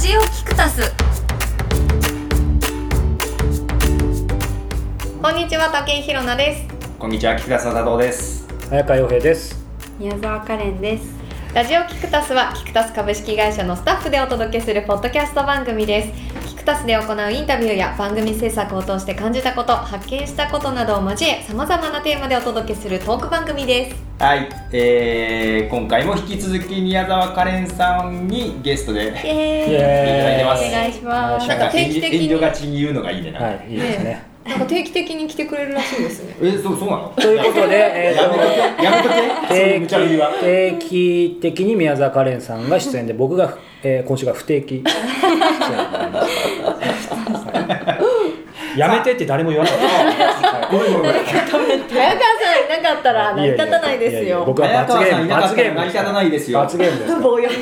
ジオキクタス。こんにちは竹井ひろなです。こんにちは、菊田佐藤です。早川洋平です。宮沢カレンです。ラジオキクタスはキクタス株式会社のスタッフでお届けするポッドキャスト番組です。キクタスで行うインタビューや番組制作を通して感じたこと発見したことなどを交えさまざまなテーマでお届けするトーク番組です。はい、えー、今回も引き続き宮沢カレンさんにゲストで、イエーイ。イエーイお願いします。なんんか定期的遠慮にがちに言うのがいいね。な。はいいいですね。なんか定期的に来てくれるらしいですね。え、そう、そうなの？ということで、えやめとけ、やめとけ。定期的に宮沢カレンさんが出演で僕が、えー今週が不定期。やめてって誰も言わなかったごめんごめんごめん。早川さんいなかったら成り立たないですよ。僕は罰ゲーム罰ゲーム成り立たない。ですよ。罰ゲームですか。ら棒読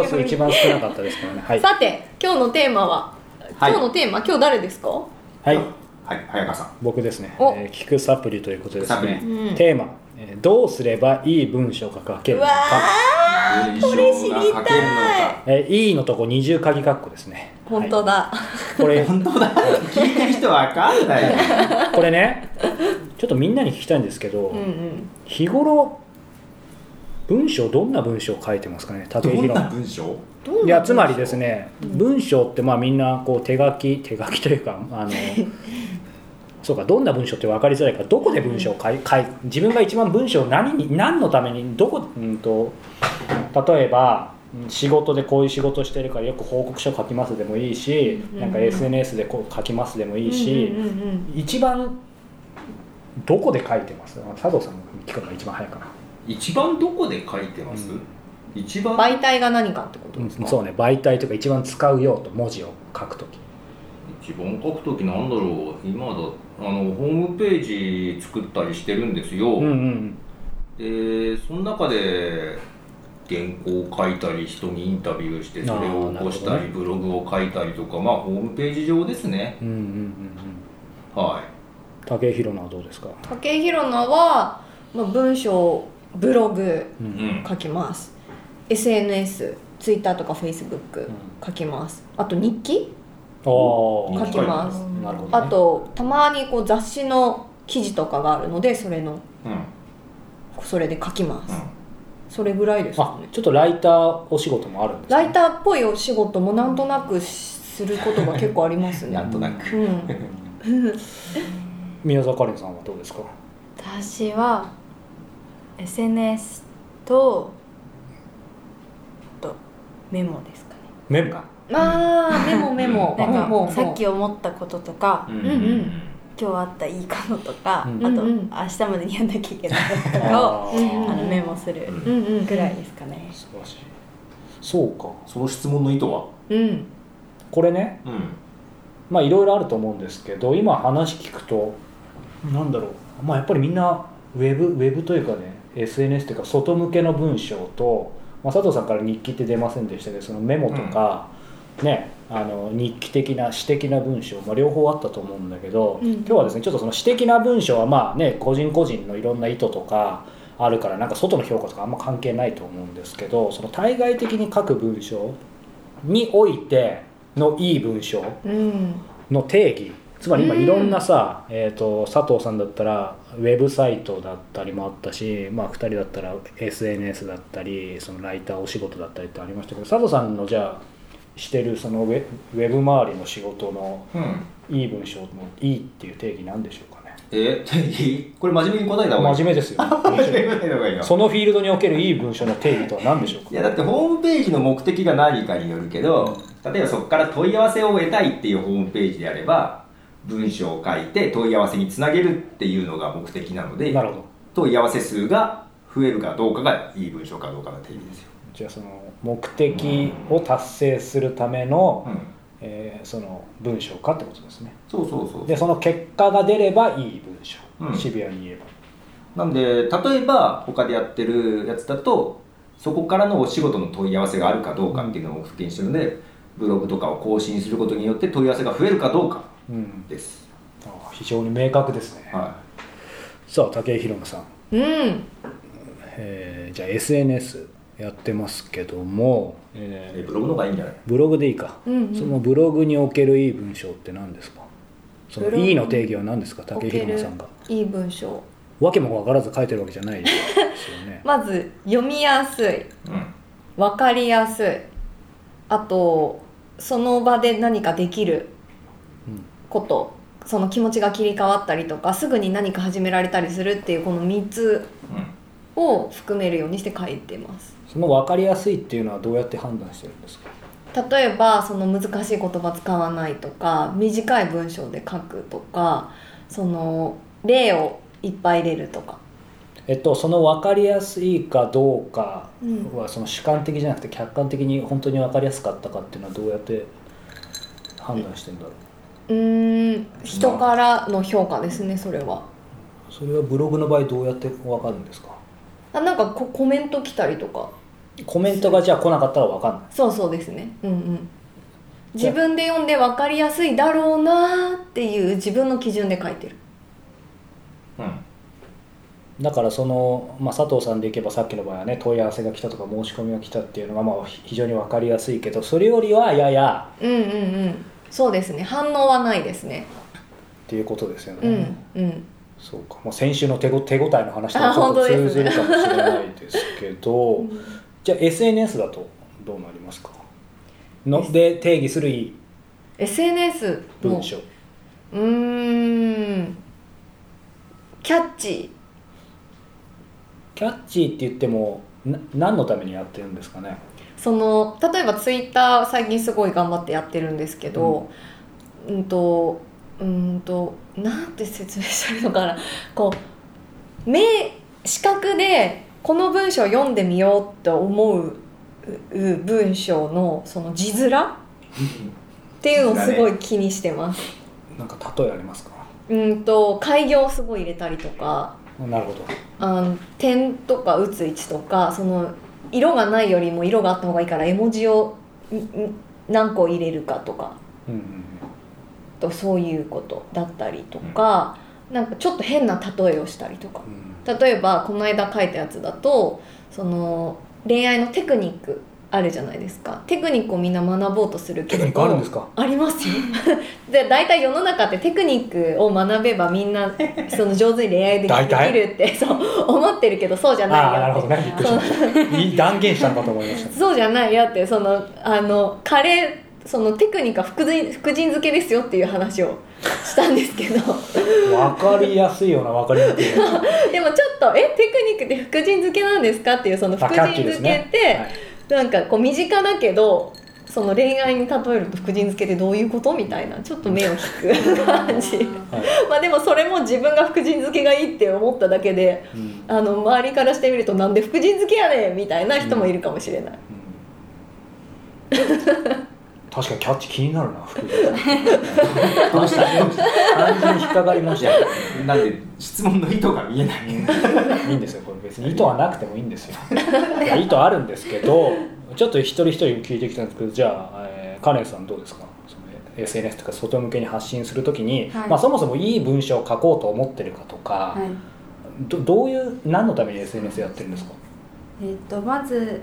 み数一番少なかったですからねはいさて今日のテーマは、はい。今日のテーマ今日誰ですか？はい。はい、早川さん。僕ですね、お。えー聞くサプリということですね、うん。テーマ、えーどうすればいい文章が書けるのか文章が書けるのか。えー、いいのとこ二重鍵括弧ですね。本当だ、はい。これ。本当だ。聞いてる人わかんない。よ。これねちょっとみんなに聞きたいんですけど、うんうん。日頃文章どんな文章を書いてますかね？ど竹井宏んな文章？いやつまりですね文章ってまあみんなこう手書き手書きというかあのそうかどんな文章って分かりづらいからどこで文章を書い書い自分が一番文章を何に何のためにどこ、うん、と例えばうん仕事でこういう仕事してるからよく報告書書きますでもいいし、うん。なんか SNS でこう書きますでもいいし、うんうんうん一番どこで書いてます？佐藤さんに聞くのが一番早いかな、一番どこで書いてます？うん。一番？媒体が何かってことですか、そうね媒体とか一番使う用途文字を書くとき。一番書くときなんだろう。今だあのホームページ作ったりしてるんですよ、うんうんでその中で原稿を書いたり人にインタビューしてそれを起こしたり、あーなるブログを書いたりとかまあホームページ上ですね。うんうんうん。うんは竹井宏奈はどうですか、竹井宏奈は、まあ、文章ブログうい、うん。書きます。SNS ツイッターとかフェイスブックん。書きます。あと日記書きます。なるほど、ね、あとたまにこう雑誌の記事とかがあるのでそれの。うん。それで書きます、うん。それぐらいですかね。あちょっとライターお仕事もあるんです、ね、ライターっぽいお仕事もなんとなくすることが結構ありますね。なんとなく。うん。宮沢カレンさんはどうですか？私は SNS とあとメモですかね。メモあーメモメモ。かさっき思ったこととか、うん。うんうん今日あったいいこととか、うんあと、うんうん。明日までにやんなきゃいけないこととかをメモするうん。うんうんぐらいですかね、素晴らしい。そうか。その質問の意図は？うん。これね。うん。まあいろいろあると思うんですけど今話聞くとなんだろう。まあやっぱりみんなウェブウェブというかね SNS というか外向けの文章と、まあ、佐藤さんから日記って出ませんでしたけどそのメモとか、ねあの日記的な詩的な文章、まあ、両方あったと思うんだけど、うん。今日はですねちょっとその詩的な文章はまあね個人個人のいろんな意図とかあるからなんか外の評価とかあんま関係ないと思うんですけどその対外的に書く文章においてのいい文章うんの定義つまり今いろんなさ、えー、と佐藤さんだったらウェブサイトだったりもあったし、まあ、2人だったら SNS だったりそのライターお仕事だったりってありましたけど佐藤さんのじゃあしてるそのウェウェブ周りの仕事のうん。いい文章のいいっていう定義なんでしょうかね。えこれ真面目に答えた方がいい。真面目ですよ そのフィールドにおけるいい文章の定義とは何でしょうかいやだってホームページの目的が何かによるけど例えばそこから問い合わせを得たいっていうホームページであれば文章を書いて問い合わせにつなげるっていうのが目的なのでなるほど。問い合わせ数が増えるかどうかがいい文章かどうかの定義ですよ、じゃあその目的を達成するための、うん、えーその文章かってことですね。そうそうそう。でその結果が出ればいい文章、うん。シビアに言えば。なんで例えば他でやってるやつだとそこからのお仕事の問い合わせがあるかどうかっていうのを目的にしてるのでブログとかを更新することによって問い合わせが増えるかどうかうん。です、ああ非常に明確ですね、はさあ武井宏奈さん、うん。えーじゃあ SNS やってますけども、えーえブログの方がいいんじゃない？ブログでいいか、うんうん。そのブログにおけるいい文章って何ですか？そのいいの定義は何ですか？竹置ける広間さんが。いい文章。わけも分からず書いてるわけじゃないですよね。まず読みやすい。うん。分かりやすい。あとその場で何かできるうん。こと。その気持ちが切り替わったりとかすぐに何か始められたりするっていうこの3つうん。を含めるようにして書いてますその分かりやすいっていうのはどうやって判断してるんですか？例えばその難しい言葉使わないとか短い文章で書くとかその例をいっぱい入れるとか。えっと、その分かりやすいかどうかうん。はその主観的じゃなくて客観的に本当に分かりやすかったかっていうのはどうやって判断してんだろう？うーん人からの評価ですねそれは。それはブログの場合どうやって分かるんですか？あなんかこコメント来たりとかコメントがじゃあ来なかったら分かんない。そうそうですね。うんうん。自分で読んで分かりやすいだろうなっていう自分の基準で書いてる。うん。だからその、まあ、佐藤さんでいけばさっきの場合はね問い合わせが来たとか申し込みが来たっていうのがまあ非常に分かりやすいけどそれよりはややうんうんうん。そうですね。反応はないですね。っていうことですようね、んうん。そうか、まあ、先週の手ご手応えの話とあちょっと本当ですね通ずるかもしれないですけどじゃあ SNS だとどうなりますか？ので定義するいい SNS の文章。うーん。キャッチ。キャッチーって言ってもな何のためにやってるんですかね？ーその例えばツイッター最近すごい頑張ってやってるんですけど、うん、とうんとなんて説明したらいいのかな。こう目視覚でこの文章を読んでみようと思うう文章のその字面っていうのをすごい気にしてます。なんか例えありますか？うんと開業をすごい入れたりとか。なるほど。あの点とか打つ位置とかその色がないよりも色があった方がいいから絵文字をんん何個入れるかとか。うんうんとそういうことだったりとか、なんかちょっと変な例えをしたりとか。うん例えばこの間書いたやつだとその恋愛のテクニックあるじゃないですか。テクニックをみんな学ぼうとするけれど。テクニックあるんですか？ありますよ。で大体世の中ってテクニックを学べばみんな その上手に恋愛できるってそう思ってるけどそうじゃないよ。ああなるほど。ね断言したのかと思いました。そうじゃないよってそのあのカレーそのテクニックは福神福神漬けですよっていう話をしたんですけど。分かりやすいような分かりにくい でもちょっと「えテクニックって福神漬けなんですか?」っていうその福神漬けって、ねはい。なんかこう身近だけどその恋愛に例えると福神漬けってどういうことみたいなちょっと目を引く感じ。はい。まあでもそれも自分が福神漬けがいいって思っただけでうん。あの周りからしてみるとなんで福神漬けやねんみたいな人もいるかもしれない、確かにキャッチ気になるな福井さんどうした単純に引っかかりましたなんで質問の意図が見えない。いいんですよこれ別に。意図はなくてもいいんですよ。いや意図あるんですけどちょっと一人一人聞いてきたんですけどじゃあ、えー、カレンさんどうですか？SNS とか外向けに発信するときに、はい。まあ、そもそもいい文章を書こうと思ってるかとか、はい。どどういう何のために SNS やってるんですか？えっとまず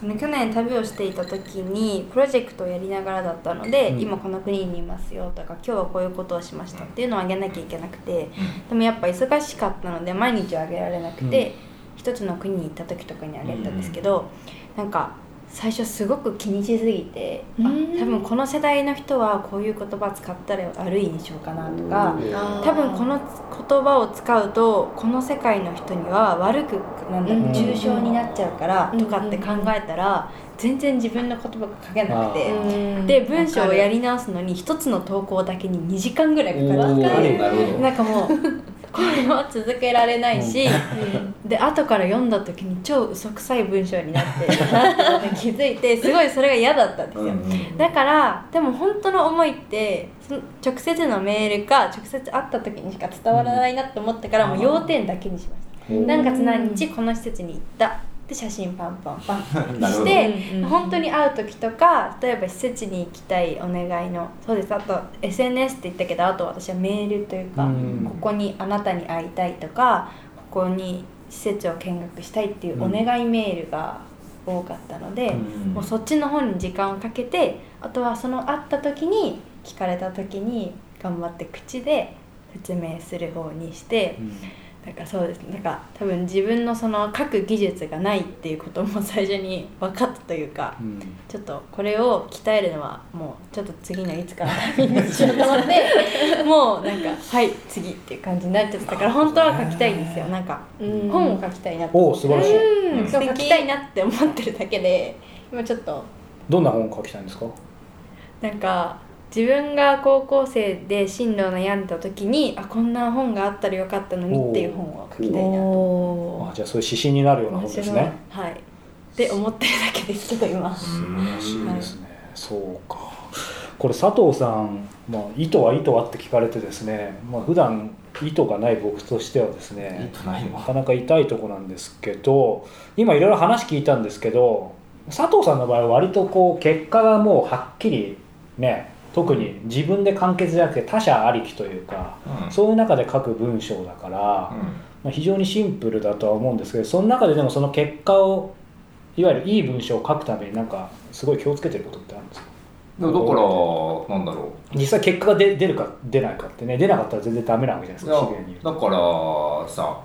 その去年旅をしていた時にプロジェクトをやりながらだったので、うん。今この国にいますよとか今日はこういうことをしましたっていうのをあげなきゃいけなくてでもやっぱ忙しかったので毎日はあげられなくて、一つの国に行った時とかにあげたんですけど、なんか最初すごく気にしすぎて、あうん。多分この世代の人はこういう言葉使ったら悪い印象かなとか。多分この言葉を使うとこの世界の人には悪くなんだろううん。重症になっちゃうからうん。とかって考えたら全然自分の言葉が書けなくてうん。で文章をやり直すのに一つの投稿だけに2時間ぐらいかかる。なんかもうこれは続けられないし、で後から読んだ時に超嘘くさい文章になってなったのに気づいて すごいそれが嫌だったんですよ、うんだからでも本当の思いって直接のメールか直接会った時にしか伝わらないなと思ってからもう要点だけにしました、うん。何月何日この施設に行ったで写真パンパンパン してうんうん本当に会う時とか例えば施設に行きたいお願いのそうです。あと SNS って言ったけどあと私はメールというか、うん。ここにあなたに会いたいとかここに施設を見学したいっていうお願いメールが多かったので、うん。もうそっちの方に時間をかけてあとはその会った時に聞かれた時に頑張って口で説明する方にしてうんだからそうです。ねなんか多分自分のその書く技術がないっていうことも最初に分かったというかうん。ちょっとこれを鍛えるのはもうちょっと次のいつかのタイミングにしようと思ってもうなんかはい次っていう感じになっちゃってたから本当は書きたいんですよ。なんかうん。本を書きたいなっておお素晴らしい。うん。書きたいなって思ってるだけで今ちょっと。どんな本を書きたいんですか？なんか自分が高校生で進路を悩んだ時にあこんな本があったらよかったのにっていう本を書きたいなと。おあじゃあそういう指針になるような本ですね。はい。って思ってるだけですけど今。素晴らしいですね、そうか。これ佐藤さん、まあ、意図は意図はって聞かれてですね、まあ普段意図がない僕としてはですね意図ないのなかなか痛いとこなんですけど今いろいろ話聞いたんですけど佐藤さんの場合は割とこう結果がもうはっきりね特に自分で完結じゃなくて他者ありきというか、うん。そういう中で書く文章だから、まあ、非常にシンプルだとは思うんですけどその中ででもその結果をいわゆるいい文章を書くためになんかすごい気をつけてることってあるんですか？だからなんだろ実際結果が出出るか出ないかってね出なかったら全然ダメなわけじゃないですかだからさ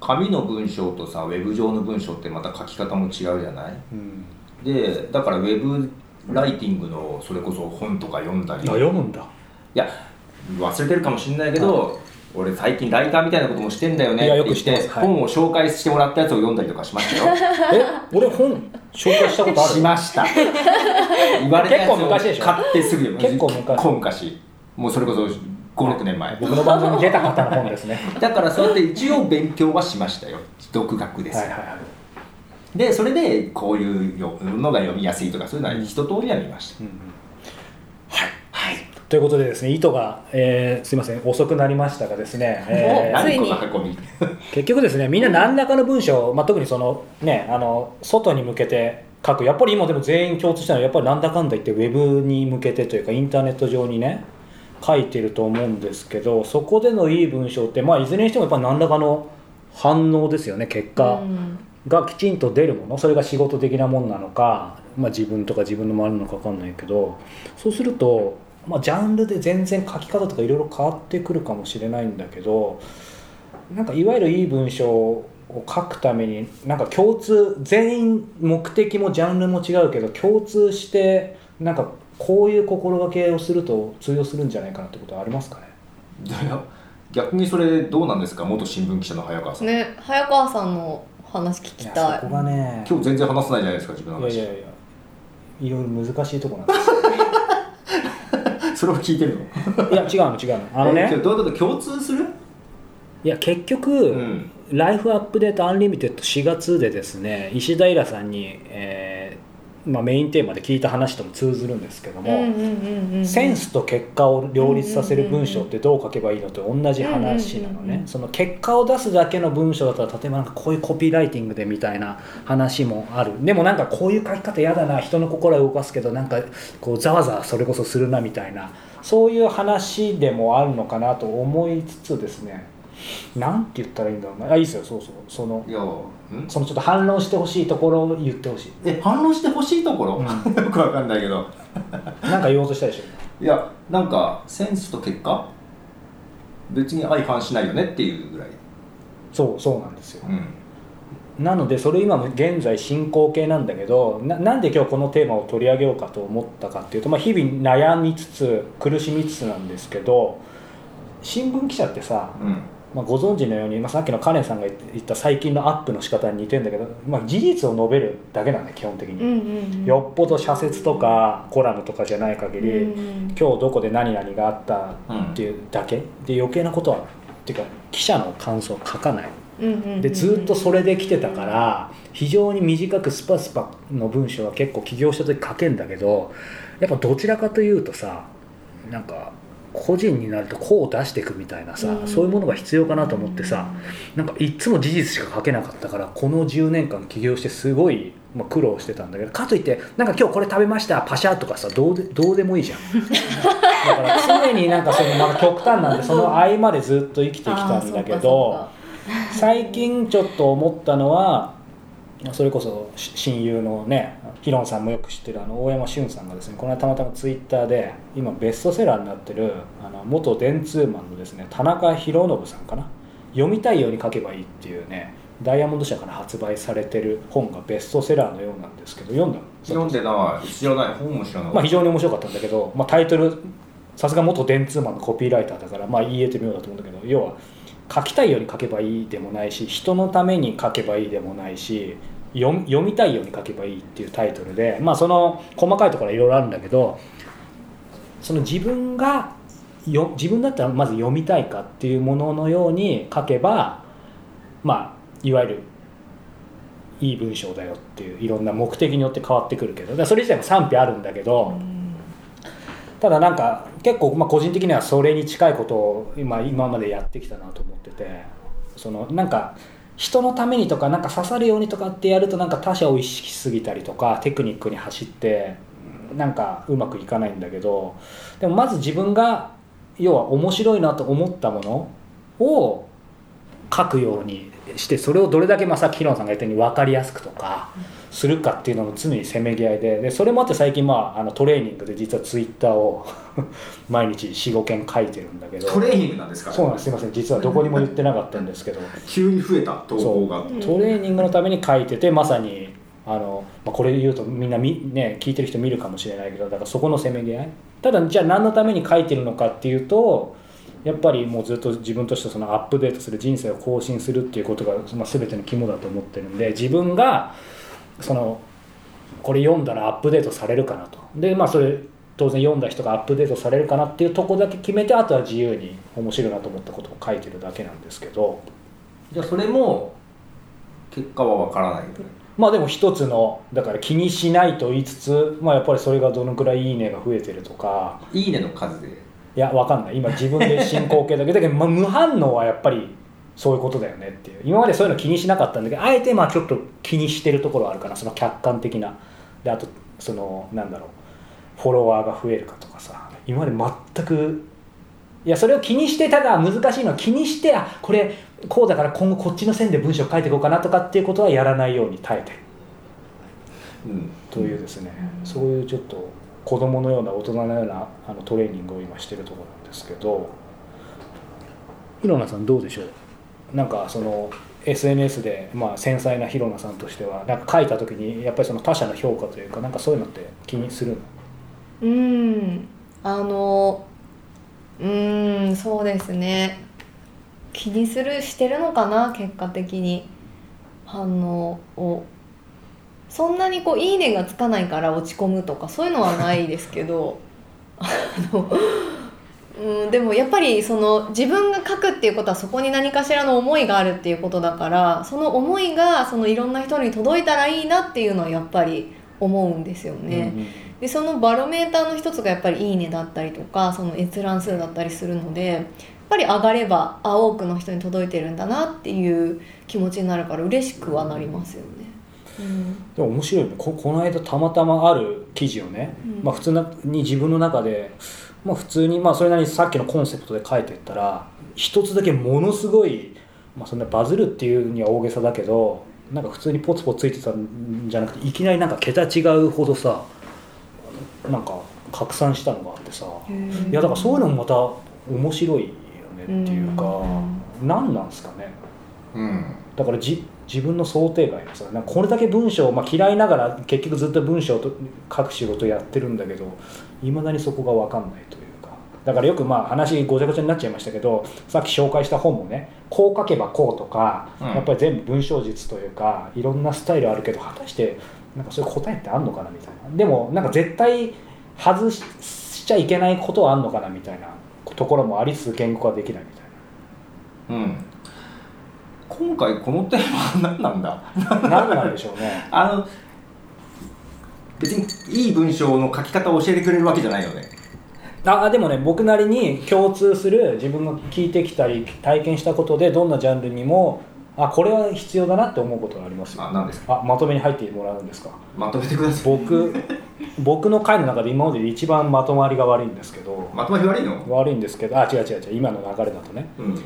紙の文章とさウェブ上の文章ってまた書き方も違うじゃない？うん。でだからウェブライティングのそれこそ本とか読んだあり読むんだ。いや忘れてるかもしれないけど、俺最近ライターみたいなこともしてんだよねって言って本を紹介してもらったやつを読んだりとかしましたよ。え俺本紹介したことある？しました。言われたやつを買ってすぐ読む。結構昔。結構昔。もうそれこそ56年前。僕の番組に出た方の本ですね。だからそうやって一応勉強はしましたよ。独学です、はいはいはいでそれでこういうのが読みやすいとかそういうのは一通りは見ました、うんうん。はい。はい。ということでですね意図が、えーすいません遅くなりましたがですね、えー 結局ですねみんな何らかの文章、まあ、特にそのねあの外に向けて書く。やっぱり今でも全員共通したのはやっぱりなんだかんだ言ってウェブに向けてというかインターネット上にね書いてると思うんですけどそこでのいい文章って、まあ、いずれにしてもやっぱり何らかの反応ですよね結果。うんがきちんと出るものそれが仕事的なものなのか、まあ、自分とか自分の周りなのか分かんないけどそうすると、まあ、ジャンルで全然書き方とかいろいろ変わってくるかもしれないんだけどなんかいわゆるいい文章を書くためになんか共通全員目的もジャンルも違うけど共通してなんかこういう心がけをすると通用するんじゃないかなってことはありますかね？いや逆にそれどうなんですか？元新聞記者の早川さん、ね早川さんの話聞きい。やたいそこがね。今日全然話さないじゃないですか自分の話。いやいやいやいろいろ難しいとこなんですよ。それを聞いてるの？いや違うの違うの。あのね。どういうこと？共通する？いや結局、うん。ライフアップデートアンリミテッド4月でですね石平さんに、えーまあ、メインテーマで聞いた話とも通ずるんですけども、うんうんうんうんセンスと結果を両立させる文章ってどう書けばいいのと同じ話なのうんうんうんうんねその結果を出すだけの文章だったら例えばなんかこういうコピーライティングでみたいな話もある。でもなんかこういう書き方嫌だな。人の心を動かすけどなんかこうざわざわそれこそするなみたいな。そういう話でもあるのかなと思いつつですねなんて言ったらいいんだろうなあいいですよ。そうそう。そのいやんそのちょっと反論してほしいところを言ってほしい。え反論してほしいところ、うん。よくわかんないけど。なんか言おうとしたでしょ。いやなんかセンスと結果？別に相反しないよねっていうぐらい、そうそうなんですよ。うん、なのでそれ今も現在進行形なんだけどななんで今日このテーマを取り上げようかと思ったかっていうと、まあ、日々悩みつつ苦しみつつなんですけど新聞記者ってさ、うんまあ、ご存知のように、まあ、さっきのカレンさんが言った最近のアップの仕方に似てるんだけど、まあ、事実を述べるだけなんだよ基本的に、うんうんうん。よっぽど社説とかコラムとかじゃない限り、うん今日どこで何々があったっていうだけ、で余計なことはっていうか記者の感想を書かない。うんうんうん。でずっとそれで来てたから非常に短くスパスパの文章は結構起業した時書けんだけどやっぱどちらかというとさなんか個人になるとこう出していくみたいなさ、うん。そういうものが必要かなと思ってさなんかいっつも事実しか書けなかったからこの10年間起業してすごい、まあ、苦労してたんだけどかといってなんか今日これ食べましたパシャとかさどうでどうでもいいじゃん。だから常になんかそのなんか極端なんでその合間でずっと生きてきたんだけど最近ちょっと思ったのはそれこそし親友のねヒロンさんもよく知ってるあの大山俊さんがですねこの間たまたまツイッターで今ベストセラーになってるあの元電通マンのですね田中宏信さんかな？読みたいように書けばいいっていうねダイヤモンド社から発売されてる本がベストセラーのようなんですけど読んだ読んでない。知らない。本も知らない、まあ、非常に面白かったんだけど、まあ、タイトルさすが元電通マンのコピーライターだから、まあ、言えてみようだと思うんだけど要は書きたいように書けばいいでもないし人のために書けばいいでもないし読読みたいように書けばいいっていうタイトルで、まあ、その細かいところはいろいろあるんだけどその自分がよ自分だったらまず読みたいかっていうもののように書けばまあいわゆるいい文章だよっていういろんな目的によって変わってくるけどそれ自体も賛否あるんだけど、ただなんか結構まあ個人的にはそれに近いことを今今までやってきたなと思っててそのなんか人のためにとかなんか刺さるようにとかってやるとなんか他者を意識しすぎたりとかテクニックに走ってなんかうまくいかないんだけどでもまず自分が要は面白いなと思ったものを書くようにしてそれをどれだけまあさっきヒロンさんが言ったように分かりやすくとかするかっていうのの常にせめぎ合いででそれもあって最近まああのトレーニングで実はツイッターを 毎日45件書いてるんだけど。トレーニングなんですか？そうなんです。すいません。実はどこにも言ってなかったんですけど。急に増えた投稿が。トレーニングのために書いててまさにあの、まあ、これ言うとみんなみ、ね、聞いてる人見るかもしれないけどだからそこのせめぎ合い。ただじゃあ何のために書いてるのかっていうとやっぱりもうずっと自分としてそのアップデートする人生を更新するっていうことが、まあ、全ての肝だと思ってるんで自分がそのこれ読んだらアップデートされるかなと。でまあそれ当然読んだ人がアップデートされるかなっていうとこだけ決めてあとは自由に面白いなと思ったことを書いてるだけなんですけど。じゃあそれも結果は分からないまあでも一つのだから気にしないと言いつつ、まあ、やっぱりそれがどのくらいいいねが増えてるとか。いいねの数で。いやわかんない。今自分で進行形だけだけど、まあ、無反応はやっぱりそういうことだよねっていう。今までそういうの気にしなかったんだけどあえてまあちょっと気にしてるところあるかな。その客観的な。であとそのなんだろう。フォロワーが増えるかとかさ。今まで全くいやそれを気にしてただ難しいのは気にしてあこれこうだから今後こっちの線で文章書いていこうかなとかっていうことはやらないように耐えてる。うんというですね、そういうちょっと子供のような大人のようなあのトレーニングを今してるところなんですけど。広野さんどうでしょう？なんかその SNS で、まあ、繊細な広野さんとしてはなんか書いた時にやっぱりその他者の評価というかなんかそういうのって気にするの？うん。あのうんそうですね。気にするしてるのかな結果的に。反応を。そんなにこう「いいね」がつかないから落ち込むとかそういうのはないですけど。あのうんでもやっぱりその自分が書くっていうことはそこに何かしらの思いがあるっていうことだからその思いがそのいろんな人に届いたらいいなっていうのはやっぱり思うんですよね。うんうんでそのバロメーターの一つがやっぱり「いいね」だったりとかその閲覧数だったりするのでやっぱり上がればあ多くの人に届いてるんだなっていう気持ちになるから嬉しくはなりますよね。うん。でも面白いよね。ここの間たまたまある記事をね、うん。まあ、普通に自分の中で、まあ、普通にまあそれなりにさっきのコンセプトで書いていったら一つだけものすごい、まあ、そんなバズるっていうには大げさだけどなんか普通にポツポツついてたんじゃなくていきなりなんか桁違うほどさなんか拡散したのがあってさ。いやだからそういうのもまた面白いよねっていうか、何なんですかね。うん。だからじ自分の想定外のさなんかこれだけ文章、まあ、嫌いながら結局ずっと文章と書く仕事やってるんだけどいまだにそこが分かんないというか。だからよくまあ話ごちゃごちゃになっちゃいましたけどさっき紹介した本もねこう書けばこうとか、うん。やっぱり全部文章術というかいろんなスタイルあるけど果たしてなんかそういう答えってあんのかなみたいな。でもなんか絶対外ししちゃいけないことはあんのかなみたいなところもありつつ言語化できないみたいうん今回このテーマは何なんだ？な何なんでしょうね。あの別にいい文章の書き方を教えてくれるわけじゃないよね。あでもね僕なりに共通する自分が聞いてきたり体験したことでどんなジャンルにもあこれは必要だなって思うことがありますよ。あ何ですか？あまとめに入ってもらうんですか？まとめてください。僕 僕の回の中で今までで一番まとまりが悪いんですけど。まとまり悪いの？悪いんですけどあ違う違う違う今の流れだとね。うん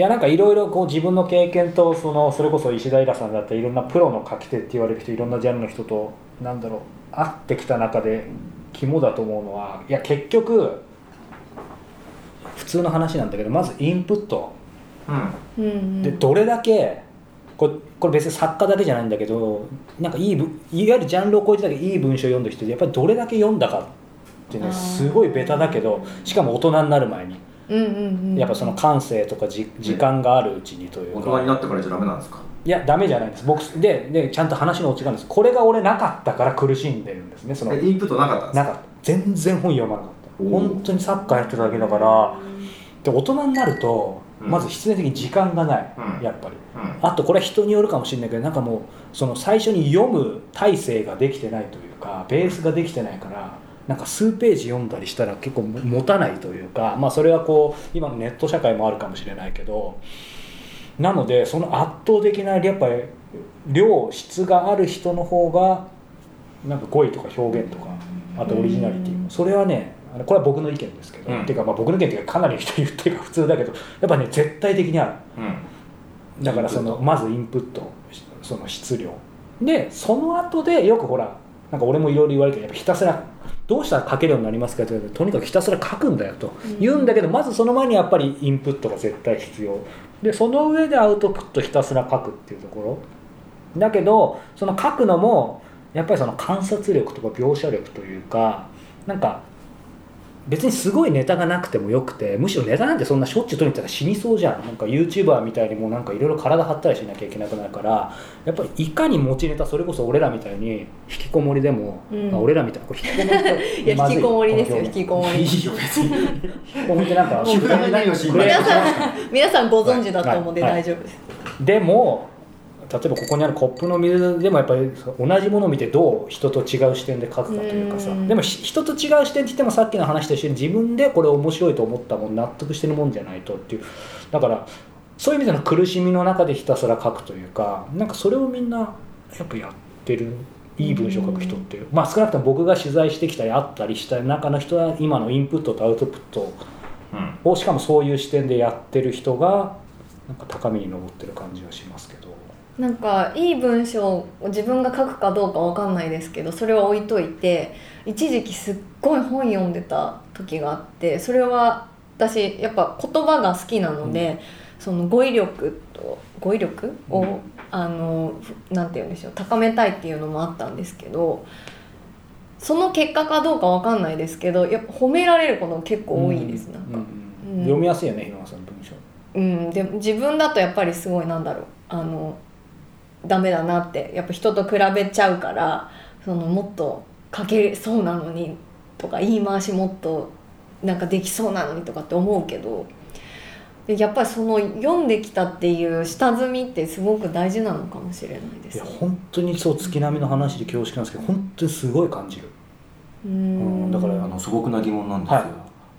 いやなんかいろいろこう自分の経験とそのそれこそ石平さんだったりいろんなプロの書き手って言われる人いろんなジャンルの人となんだろう会ってきた中で肝だと思うのはいや結局普通の話なんだけどまずインプット。うん。でどれだけこれこれ別に作家だけじゃないんだけどなんかいいぶいわゆるジャンルを超えてだけいい文章を読んだ人でやっぱりどれだけ読んだかっていうねすごいベタだけどしかも大人になる前にうんうんうん。やっぱその感性とかじ時間があるうちにという大か、人になってからじゃダメなんですか？いやダメじゃないんです。僕ででちゃんと話のオチがあるんです。これが俺なかったから苦しんでるんですねその。えインプットなかったんですか？なかった。全然本読まなかった。本当にサッカーやってただけだから。で大人になるとうん。まず必然的に時間がない、うん。やっぱり。うん。あとこれは人によるかもしれないけどなんかもうその最初に読む体制ができてないというかベースができてないからなんか数ページ読んだりしたら結構持たないというかまあそれはこう今のネット社会もあるかもしれないけどなのでその圧倒的なやっぱり量質がある人の方がなんか語彙とか表現とかあとオリジナリティそれはねこれは僕の意見ですけど、うん。っていうかまあ僕の意見っていうかかなりの人言ってるから普通だけどやっぱね絶対的にある。うん。だからそのまずインプットその質量。でその後でよくほらなんか俺もいろいろ言われてやっぱひたすらどうしたら書けるようになりますかって言われてとにかくひたすら書くんだよと。言うんだけど、まずその前にやっぱりインプットが絶対必要。でその上でアウトプットひたすら書くっていうところ。だけどその書くのもやっぱりその観察力とか描写力というかなんか別にすごいネタがなくてもよくてむしろネタなんてそんなしょっちゅう撮りに行ったら死にそうじゃん。なんか YouTuber みたいにもうなんかいろいろ体張ったりしなきゃいけなくなるからやっぱりいかに持ちネタそれこそ俺らみたいに引きこもりでも、うん。まあ俺らみたいなこれ 引きこもりい。や引きこもりですよ引きこもり。いいよ別に。引きこもりってなんか皆さん皆さんご存知だと思うんではい。大丈夫です、でも例えばここにあるコップの水でもやっぱり同じものを見てどう人と違う視点で書くかというかさ。うん。でもひ人と違う視点って言ってもさっきの話と一緒に自分でこれ面白いと思ったもん納得してるもんじゃないとっていう。だからそういう意味での苦しみの中でひたすら書くというかなんかそれをみんなやっぱやってるいい文章を書く人っていう、まあ少なくとも僕が取材してきたりあったりした中の人は今のインプットとアウトプットうん。をしかもそういう視点でやってる人がなんか高みに上ってる感じはし。なんかいい文章を自分が書くかどうかわかんないですけどそれは置いといて一時期すっごい本読んでた時があってそれは私やっぱ言葉が好きなので、その語彙力と語彙力？を、うん。あのなんて言うんでしょう高めたいっていうのもあったんですけどその結果かどうかわかんないですけどやっぱ褒められることも結構多いです、なんか。うんうん。読みやすいよね日野さんの文章。うん、でも自分だとやっぱりすごいなんだろう。あのダメだなってやっぱ人と比べちゃうからそのもっと書けそうなのにとか言い回しもっとなんかできそうなのにとかって思うけどでやっぱりその読んできたっていう下積みってすごく大事なのかもしれないです。ね。いや本当にそう月並みの話で恐縮なんですけど本当にすごい感じる。ううん。んだからあの素朴な疑問なんですよ、はい。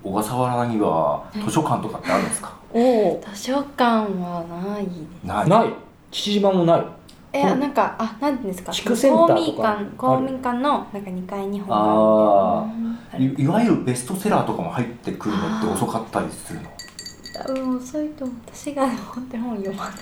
小笠原には図書館とかってあるんですか、おお図書館はないない。父島もないえうんなんかあなんていうんですか？地区センターとか公民館公民館のなんか2階に本がああるみいいわゆるベストセラーとかも入ってくるのって遅かったりするの？たいなうん遅いと私が本当に本読まない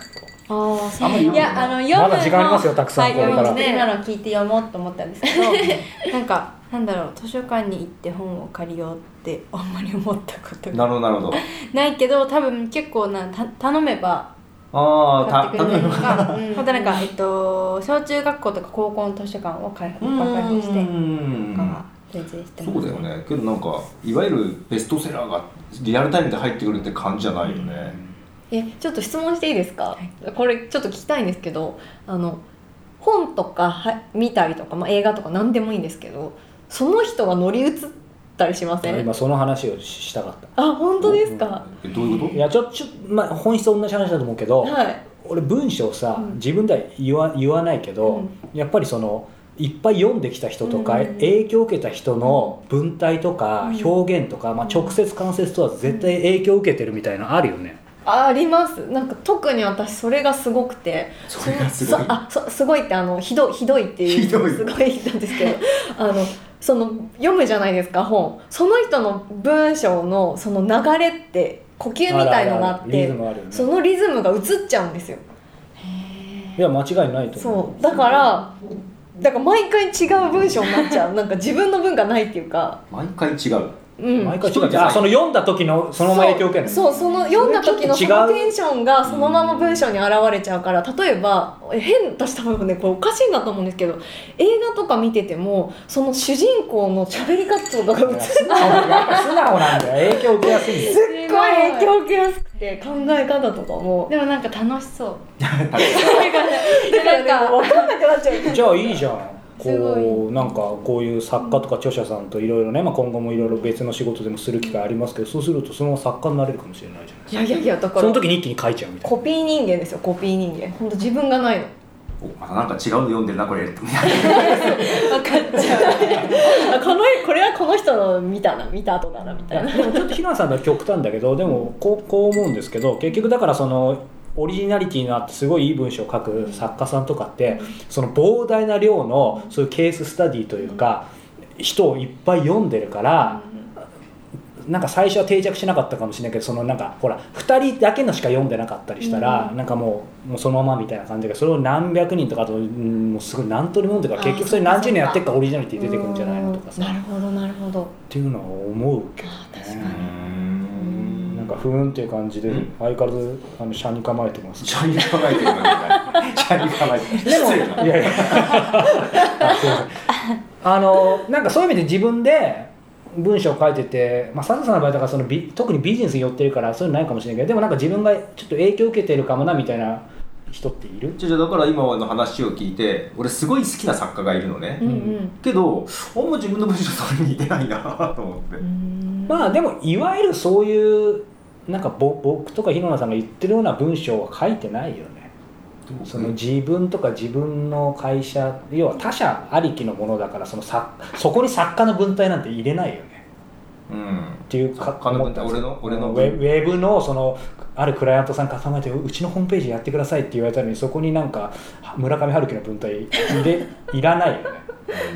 ああいやあの読むのまだ時間ありますよたくさん。はい、これから。今の聞いて読もうと思ったんですけどなんかなんだろう図書館に行って本を借りようってあんまり思ったことがなるほどなるほど。ないけど多分結構なた頼めばああ買ってくれたりとか。うん。またなんか、えっと、小中学校とか高校の図書館を開放開放してそうだよね。けどなんかいわゆるベストセラーがリアルタイムで入ってくるって感じじゃないよね、えちょっと質問していいですか、これちょっと聞きたいんですけどあの本とかは見たりとか、まあ、映画とか何でもいいんですけどその人が乗り移ったりしません？今その話をししたかった。あ本当ですか、えどういうこと？いやちょちょ、まあ、本質同じ話だと思うけど、はい。俺文章さ、うん。自分では言わ言わないけど、うん。やっぱりそのいっぱい読んできた人とか、うん。影響を受けた人の文体とかうん。表現とか、まあ、直接間接とは絶対影響を受けてるみたいなのあるよね、ああります。なんか特に私それがすごくて。それがすごい？そあそすごいってあのひどひどいっていうひどい。すごいなんですけど。あのその読むじゃないですか本。その人の文章のその流れって呼吸みたいのがあっリてそのリズムが映っちゃうんですよ。いや間違いないと思う。そう。だからだから毎回違う文章になっちゃう。なんか自分の文がないっていうか。毎回違ううん。毎回違うあその読んだ時のそのまま影響を受けるの？そう。そうその読んだ時のそのテンションがそのまま文章に現れちゃうから例えばえ変私多分ねこれおかしいなと思うんですけど映画とか見ててもその主人公の喋り方とかが映っ素直なんだよ。影響受けやすいんだよ。すっごい影響を受けやすくて考え方とかも。でもなんか楽しそう。なんか分かんなくなっちゃう。じゃあいいじゃんこうなんかこういう作家とか著者さんといろいろね、まあ、今後もいろいろ別の仕事でもする機会ありますけどそうするとそのまま作家になれるかもしれないじゃないですか。いやいやいやだからその時に一気に書いちゃうみたいな。コピー人間ですよコピー人間。本当自分がないの。おまたなんか違うの読んでるなこれ。分かっちゃう。あこのこれはこの人の見たな見た後だなみたいな。でもちょっと平野さんのは極端だけどでもこうこう思うんですけど結局だからそのオリジナリティのあってすごいいい文章を書く作家さんとかってその膨大な量のそういうケーススタディというか人をいっぱい読んでるからなんか最初は定着しなかったかもしれないけどそのなんかほら2人だけのしか読んでなかったりしたら、なんかもうもうそのままみたいな感じでそれを何百人とかあとうんもうすごい何通りも読んでから結局それ何十年やってるからオリジナリティ出てくるんじゃないのとかさ。なるほどなるほど。っていうのは思うけどね。確かうんなんか不運っていう感じでうん。相変わらずあの車に構えてます。シャに構えてるのみたいなシャに構えてるでもいやいや。あのなんかそういう意味で自分で文章を書いてて、まあ、佐藤さんの場合だからそのビ特にビジネスに寄ってるからそういうのないかもしれないけどでもなんか自分がちょっと影響を受けてるかもなみたいな人っている？じゃあだから今の話を聞いて俺すごい好きな作家がいるのね、うんうん。けどあんま自分の文章それに似てないなと思って、うん。まあでもいわゆるそういうなんかぼ僕とか日野さんが言ってるような文章は書いてないよね。その自分とか自分の会社要は他者ありきのものだからそのさそこに作家の文体なんて入れないよね。うん。っていうか作家の俺の？俺のウェウェブのそのあるクライアントさんから考えてうちのホームページやってくださいって言われたのにそこになんか村上春樹の文体入れいらないよね。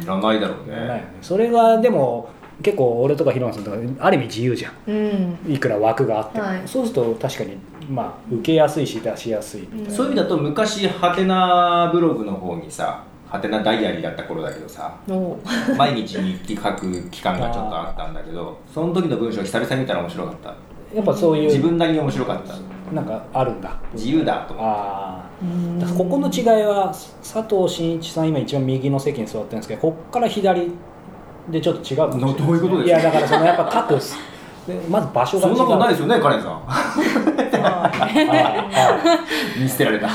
いらないだろういらないよねね。それがでも結構俺とか広野さんとかある意味自由じゃん。うん。いくら枠があっても、はい。そうすると確かにまあ受けやすいし出しやすいみたいな、そういう意味だと昔ハテナブログの方にさハテナダイアリーだった頃だけどさお毎日日記書く期間がちょっとあったんだけどその時の文章久々に見たら面白かった。やっぱそういう自分なりに面白かった。なんかあるんだ。自由だと思ってああ。うんだからここの違いは佐藤真一さん今一番右の席に座ってるんですけどここから左でちょっと違うかもしれないどういうことですか？いやだからそのやっぱ各 でまず場所が違うそんなことないですよねカレンさん。あ見捨てられた。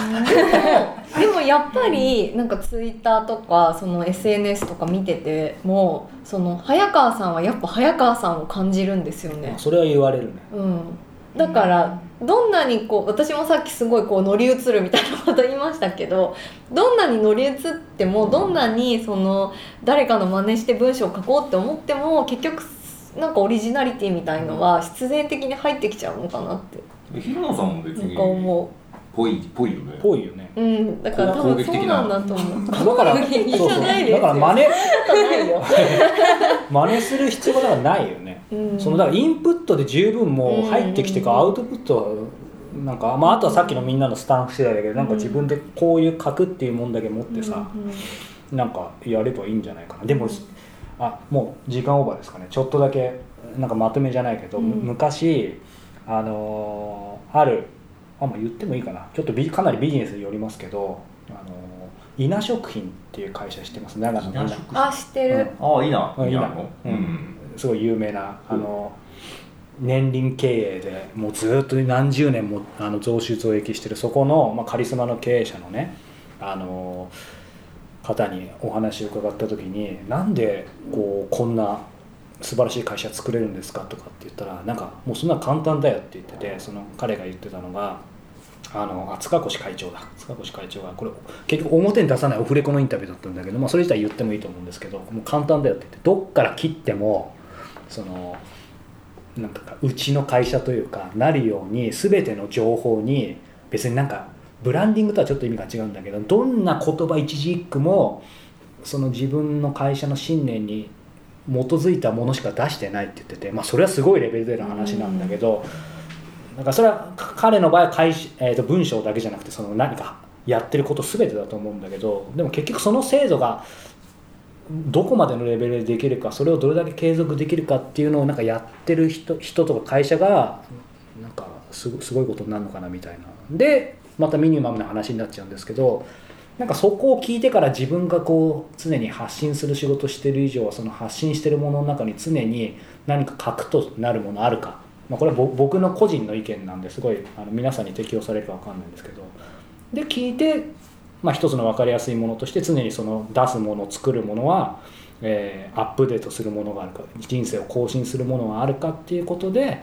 でもやっぱりなんかツイッターとかその SNS とか見ててもその早川さんはやっぱ早川さんを感じるんですよね。あそれは言われるね。うん。だからどんなにこう私もさっきすごいこう乗り移るみたいなこと言いましたけどどんなに乗り移ってもどんなにその誰かの真似して文章を書こうって思っても結局なんかオリジナリティみたいのは必然的に入ってきちゃうのかなって。平野さんも別になんか思ぽいぽいよね。ぽいよね。ううんだから多分そうなんだと思う。だから攻撃じゃないですよ。だから真似 真似する必要がないよね。うん、そのだからインプットで十分もう入ってきてからうん。アウトプットはなんか、まあ、あとはさっきのみんなのスタンフ次第だけどなんか自分でこういう書くっていうもんだけ持ってさ、うんなんかやればいいんじゃないかな。でもあもう時間オーバーですかね。ちょっとだけなんかまとめじゃないけど、うん。む昔あのーあるあまあ言ってもいいかな。ちょっとビかなりビジネスによりますけどあのー稲食品っていう会社知ってます？長野のあ知ってる、ああいいな。うんいいな。のううん。ん。すごい有名なあの年輪経営でもうずっと何十年もあの増収増益してるそこの、まあ、カリスマの経営者のねあの方にお話を伺った時になんでこうこんな素晴らしい会社作れるんですかとかって言ったらなんかもうそんな簡単だよって言っててその彼が言ってたのがあのあ塚越会長だ。塚越会長がこれ結局表に出さないオフレコのインタビューだったんだけど、まあ、それ自体言ってもいいと思うんですけどもう簡単だよって言ってどっから切ってもそのなんかうちの会社というかなるように全ての情報に別になんかブランディングとはちょっと意味が違うんだけどどんな言葉一字一句もその自分の会社の信念に基づいたものしか出してないって言ってて、まあ、それはすごいレベルでの話なんだけど、だかそれは彼の場合は会、えー、と文章だけじゃなくてその何かやってること全てだと思うんだけどでも結局その制度がどこまでのレベルでできるかそれをどれだけ継続できるかっていうのをなんかやってる人人とか会社がなんかすごすごいことになるのかなみたいな。でまたミニマムな話になっちゃうんですけどなんかそこを聞いてから自分がこう常に発信する仕事してる以上はその発信してるものの中に常に何か核となるものあるか、まあ、これはぼ僕の個人の意見なんですごいあの皆さんに適用されるか分かんないんですけど。で聞いて、まあ、一つの分かりやすいものとして常にその出すもの作るものは、えーアップデートするものがあるか人生を更新するものがあるかっていうことで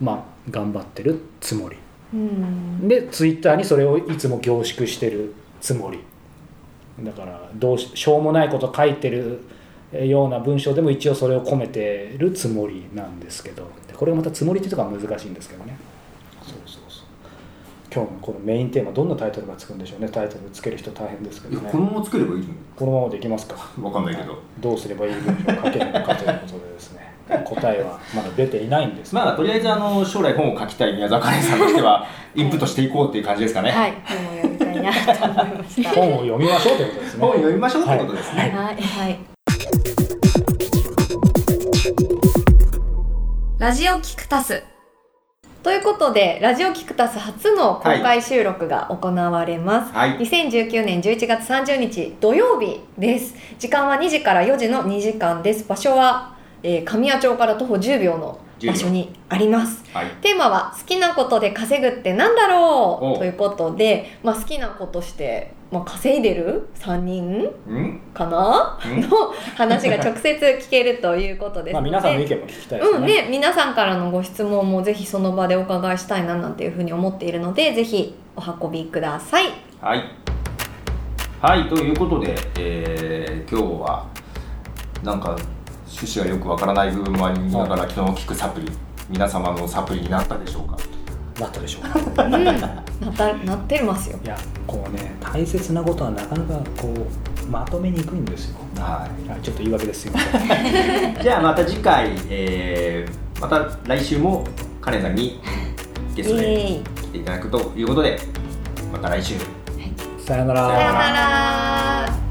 まあ頑張ってるつもり。うん。でツイッターにそれをいつも凝縮してるつもり。だからどうししょうもないこと書いてるような文章でも一応それを込めてるつもりなんですけど。でこれがまたつもりっていうところが難しいんですけどね。そうそうそう。今日のこのメインテーマどんなタイトルがつくんでしょうね。タイトルつける人大変ですけどね。いやこのまま作ればいいのこのままでいきますか？わかんないけど。どうすればいい文章を書けるのかということでですね。答えはまだ出ていないんですまあとりあえずあの将来本を書きたい宮沢カレンさんとしては インプットしていこうっていう感じですかね、はい。本を読みたいなと思いました。本を読みましょうということですね。本を読みましょうってことですね、はい。はいラジオキクタス。ということでラジオキクタス初の公開収録が行われます、はい。2019年11月30日土曜日です。時間は2時から4時の2時間です。場所は、えー神谷町から徒歩10秒の場所にあります。はい。テーマは好きなことで稼ぐってなんだろお。うということで、まあ、好きなことして、まあ、稼いでる？3人？うん？かな？うん？の話が直接聞けるということですまあ、ので、皆さんの意見も聞きたいですね。うんね、皆さんからのご質問もぜひその場でお伺いしたいななんていうふうに思っているのでぜひお運びください。はい。はい、ということで、えー今日はなんか趣旨がよくわからない部分もありながら、気の利くサプリ、皆様のサプリになったでしょうか？なったでしょうか？うんなったなってますよいや、こうね、大切なことはなかなかこうまとめにくいんですよ。ははい、ちょっと言い訳です。すいません。い。じゃあまた次回、えーまた来週もカレンさんにゲストで来ていただくということで、また来週。さよなら。さよなら